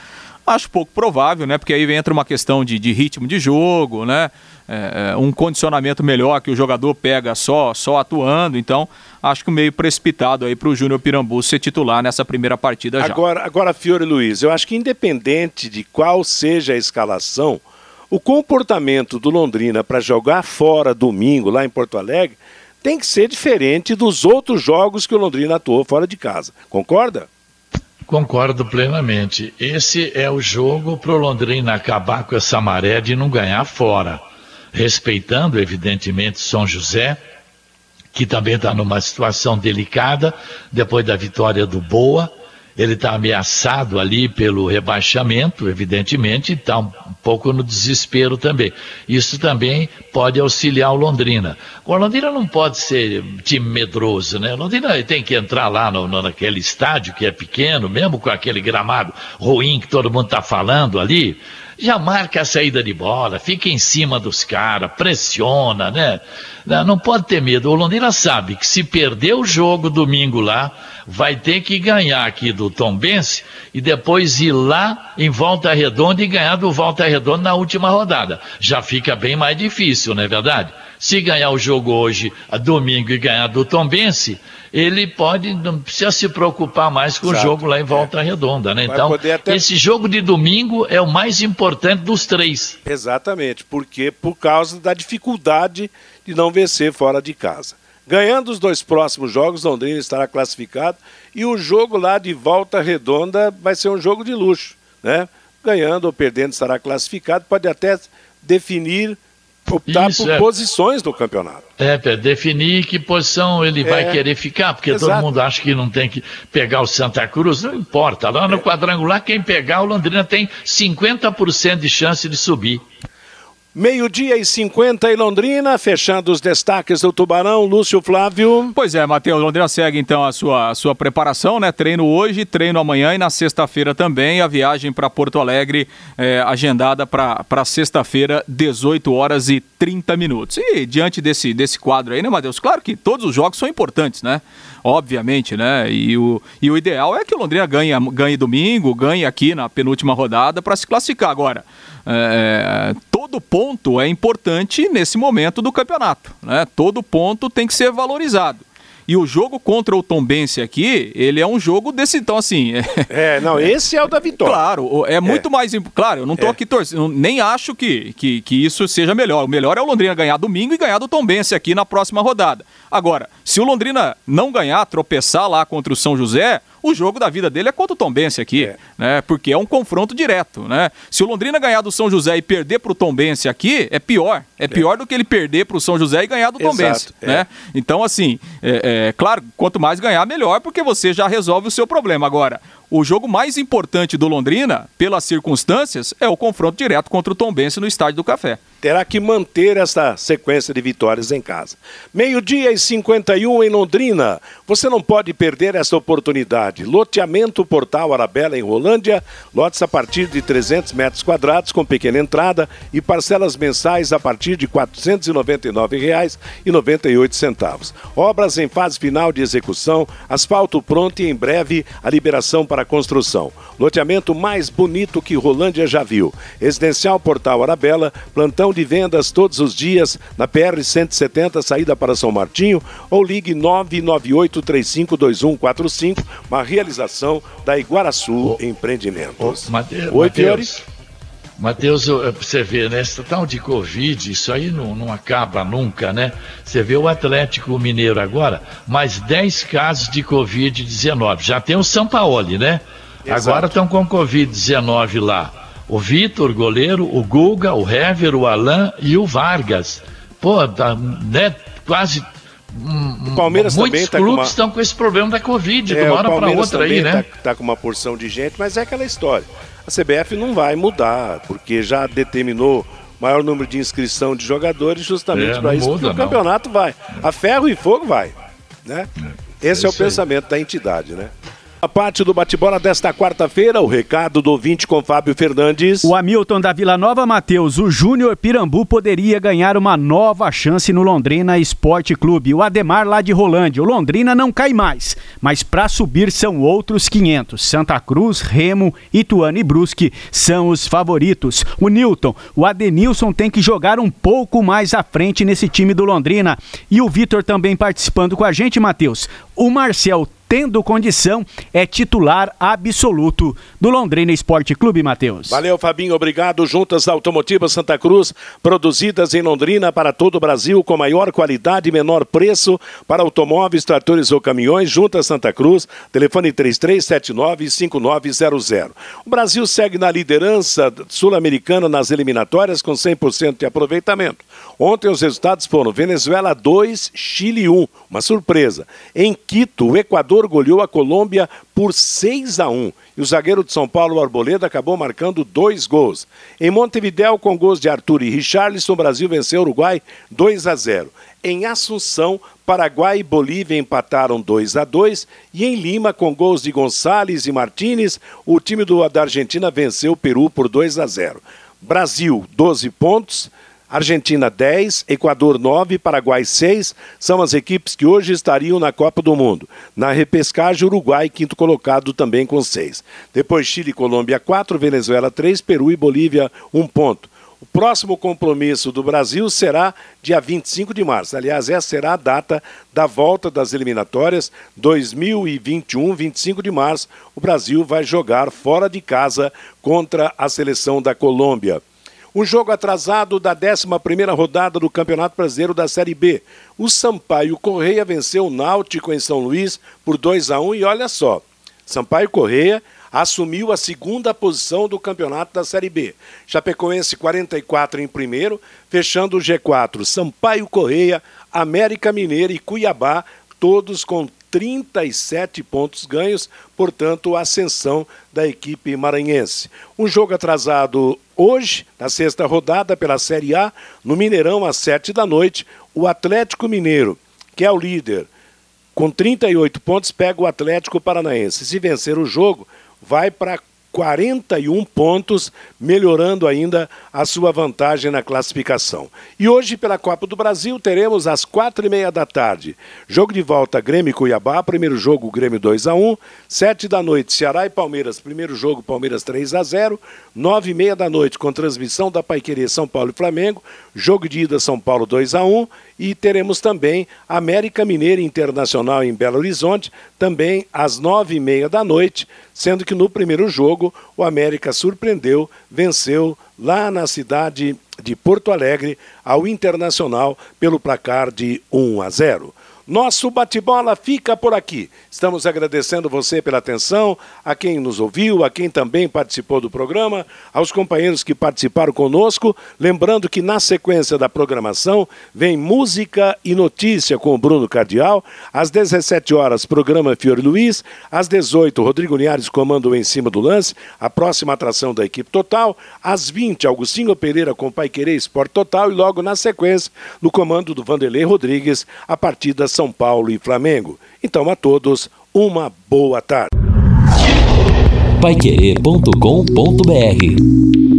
Speaker 4: acho pouco provável, né? Porque aí entra uma questão de, de ritmo de jogo, né? É, é, um condicionamento melhor que o jogador pega só, só atuando. Então, acho que meio precipitado aí para o Júnior Pirambu ser titular nessa primeira partida já.
Speaker 2: Agora, agora, Fiore Luiz, eu acho que independente de qual seja a escalação, o comportamento do Londrina para jogar fora domingo lá em Porto Alegre tem que ser diferente dos outros jogos que o Londrina atuou fora de casa. Concorda?
Speaker 9: Concordo plenamente. Esse é o jogo para o Londrina acabar com essa maré de não ganhar fora respeitando, evidentemente, São José, que também está numa situação delicada depois da vitória do Boa. Ele está ameaçado ali pelo rebaixamento, evidentemente, está um pouco no desespero também. Isso também pode auxiliar o Londrina. O Londrina não pode ser time medroso, né? O Londrina tem que entrar lá no, naquele estádio que é pequeno, mesmo com aquele gramado ruim que todo mundo está falando ali já marca a saída de bola, fica em cima dos caras, pressiona, né? Não pode ter medo. O Londrina sabe que se perder o jogo domingo lá, vai ter que ganhar aqui do Tombense e depois ir lá em Volta Redonda e ganhar do Volta Redonda na última rodada. Já fica bem mais difícil, não é verdade? Se ganhar o jogo hoje, a domingo, e ganhar do Tombense, ele pode, não precisa se preocupar mais com
Speaker 2: Exato,
Speaker 9: o jogo lá em Volta Redonda, né?
Speaker 2: Vai
Speaker 9: Então,
Speaker 2: até-
Speaker 9: esse jogo de domingo é o mais importante dos três.
Speaker 2: Exatamente, porque por causa da dificuldade de não vencer fora de casa. Ganhando os dois próximos jogos, Londrina estará classificado e o jogo lá de volta redonda vai ser um jogo de luxo, né? Ganhando ou perdendo estará classificado, pode até definir, optar
Speaker 9: Isso,
Speaker 2: por
Speaker 9: é.
Speaker 2: posições no campeonato.
Speaker 9: É, definir que posição ele vai
Speaker 2: É.
Speaker 9: querer ficar, porque todo
Speaker 2: Exato.
Speaker 9: mundo acha que não tem que pegar o Santa Cruz, não importa. Lá
Speaker 2: É.
Speaker 9: no quadrangular, quem pegar, o Londrina tem 50% de chance de subir.
Speaker 2: Meio-dia e 50 em Londrina, fechando os destaques do Tubarão, Lúcio Flávio.
Speaker 4: Pois é, Matheus, Londrina segue então a sua, a sua preparação, né? Treino hoje, treino amanhã e na sexta-feira também. A viagem para Porto Alegre é, agendada para sexta-feira, 18 horas e 30 minutos. E diante desse, desse quadro aí, né, Matheus? Claro que todos os jogos são importantes, né? Obviamente, né? E o, e o ideal é que o Londrina ganhe, ganhe domingo, ganhe aqui na penúltima rodada para se classificar. Agora, é, todo ponto é importante nesse momento do campeonato, né? Todo ponto tem que ser valorizado. E o jogo contra o Tombense aqui, ele é um jogo desse, então assim...
Speaker 2: É, não, esse é o da vitória.
Speaker 4: Claro, o- é muito mais... imp- Claro, eu não tô aqui torcendo, nem acho que, que, que isso seja melhor. O melhor é o Londrina ganhar domingo e ganhar do Tombense aqui na próxima rodada. Agora, se o Londrina não ganhar, tropeçar lá contra o São José, o jogo da vida dele é contra o Tombense aqui, né? Porque é um confronto direto, né? Se o Londrina ganhar do São José e perder pro Tombense aqui, é pior. É pior do que ele perder pro São José e ganhar do Tombense,
Speaker 2: é.
Speaker 4: né? Então, assim, é, é, claro, quanto mais ganhar, melhor, porque você já resolve o seu problema. Agora, o jogo mais importante do Londrina, pelas circunstâncias, é o confronto direto contra o Tombense no Estádio do Café.
Speaker 2: terá que manter essa sequência de vitórias em casa. Meio-dia e 51 em Londrina. Você não pode perder essa oportunidade. Loteamento Portal Arabella em Rolândia. Lotes a partir de 300 metros quadrados com pequena entrada e parcelas mensais a partir de R$ 499,98. Obras em fase final de execução, asfalto pronto e em breve a liberação para construção. Loteamento mais bonito que Rolândia já viu. Residencial Portal Arabella, plantão de vendas todos os dias na PR 170, saída para São Martinho, ou ligue 998352145, uma realização da Iguaraçu Empreendimentos.
Speaker 9: Mate-
Speaker 2: Oi, Fiore.
Speaker 9: Pra você ver, né? Esse tal de Covid, isso aí não, não acaba nunca, né? Você vê o Atlético Mineiro agora, mais 10 casos de Covid-19. Já tem o São Paulo, né?
Speaker 2: Exato.
Speaker 9: Agora estão com Covid-19 lá. O Vitor, goleiro, o Guga, o Hever, o Alain e o Vargas. Pô, tá, né? Quase.
Speaker 2: O Palmeiras
Speaker 9: Muitos
Speaker 2: também tá com
Speaker 9: clubes
Speaker 2: uma-
Speaker 9: estão com esse problema da Covid, de
Speaker 2: É,
Speaker 9: uma
Speaker 2: o
Speaker 9: hora para outra aí,
Speaker 2: também
Speaker 9: né?
Speaker 2: Tá, tá com uma porção de gente, mas é aquela história. A CBF não vai mudar, porque já determinou maior número de inscrição de jogadores justamente
Speaker 9: É,
Speaker 2: para isso, porque
Speaker 9: muda,
Speaker 2: o
Speaker 9: não.
Speaker 2: campeonato vai. A ferro e fogo vai. Né? Esse é, o
Speaker 9: isso aí.
Speaker 2: pensamento da entidade, né? A parte do bate-bola desta quarta-feira, o recado do ouvinte com Fábio Fernandes.
Speaker 11: O Hamilton da Vila Nova Matheus, o Júnior Pirambu poderia ganhar uma nova chance no Londrina Esporte Clube. O Ademar lá de Rolândia, o Londrina não cai mais, mas para subir são outros 500. Santa Cruz, Remo, Ituano e Brusque são os favoritos. O Newton, o Adenilson tem que jogar um pouco mais à frente nesse time do Londrina. E o Vitor também participando com a gente, Matheus. O Marcel tendo condição, é titular absoluto do Londrina Esporte Clube, Matheus.
Speaker 2: Valeu, Fabinho. Obrigado. Juntas Automotivas Santa Cruz, produzidas em Londrina para todo o Brasil, com maior qualidade e menor preço para automóveis, tratores ou caminhões. Juntas Santa Cruz, telefone 3379-5900. O Brasil segue na liderança sul-americana nas eliminatórias com 100% de aproveitamento. Ontem os resultados foram Venezuela 2, Chile 1. Uma surpresa. Em Quito, o Equador goleou a Colômbia por 6 a 1 e o zagueiro de São Paulo, Arboleda, acabou marcando dois gols. Em Montevidéu, com gols de Arthur e Richarlison, o Brasil venceu o Uruguai 2 a 0. Em Assunção, Paraguai e Bolívia empataram 2 a 2 e em Lima, com gols de Gonçalves e Martínez, o time do, da Argentina venceu o Peru por 2 a 0. Brasil, 12 pontos. Argentina 10, Equador 9, Paraguai 6 são as equipes que hoje estariam na Copa do Mundo. Na repescagem, Uruguai, quinto colocado, também com 6. Depois Chile e Colômbia 4, Venezuela 3, Peru e Bolívia 1 ponto. O próximo compromisso do Brasil será dia 25 de março. Aliás, essa será a data da volta das eliminatórias 2021, 25 de março. O Brasil vai jogar fora de casa contra a seleção da Colômbia. Um jogo atrasado da 11 rodada do Campeonato Brasileiro da Série B. O Sampaio Correia venceu o Náutico em São Luís por 2 a 1 e olha só, Sampaio Correia assumiu a segunda posição do campeonato da Série B. Chapecoense 44 em primeiro, fechando o G4. Sampaio Correia, América Mineira e Cuiabá, todos com 37 pontos ganhos, portanto, ascensão da equipe maranhense. Um jogo atrasado hoje, na sexta rodada pela Série A, no Mineirão, às 7 da noite, o Atlético Mineiro, que é o líder, com 38 pontos, pega o Atlético Paranaense. Se vencer o jogo, vai para 41 pontos, melhorando ainda a sua vantagem na classificação. E hoje, pela Copa do Brasil, teremos às quatro e meia da tarde, jogo de volta Grêmio e Cuiabá, primeiro jogo Grêmio 2 a 1 sete da noite Ceará e Palmeiras, primeiro jogo Palmeiras 3 a 0 nove e meia da noite com transmissão da Paiqueria São Paulo e Flamengo, jogo de ida São Paulo 2 a 1 e teremos também América Mineira Internacional em Belo Horizonte, também às nove e meia da noite, sendo que no primeiro jogo o América surpreendeu, venceu lá na cidade de Porto Alegre ao Internacional pelo placar de 1 a 0. Nosso bate-bola fica por aqui. Estamos agradecendo você pela atenção, a quem nos ouviu, a quem também participou do programa, aos companheiros que participaram conosco. Lembrando que na sequência da programação vem música e notícia com o Bruno Cardial. Às 17 horas, programa Fiore Luiz. Às 18, Rodrigo Niares comando em cima do lance, a próxima atração da equipe total. Às 20, Augustinho Pereira com Pai Querer Esporte Total. E logo na sequência, no comando do Vanderlei Rodrigues, a partir das são Paulo e Flamengo. Então a todos, uma boa tarde.
Speaker 1: Paiquerê.com.br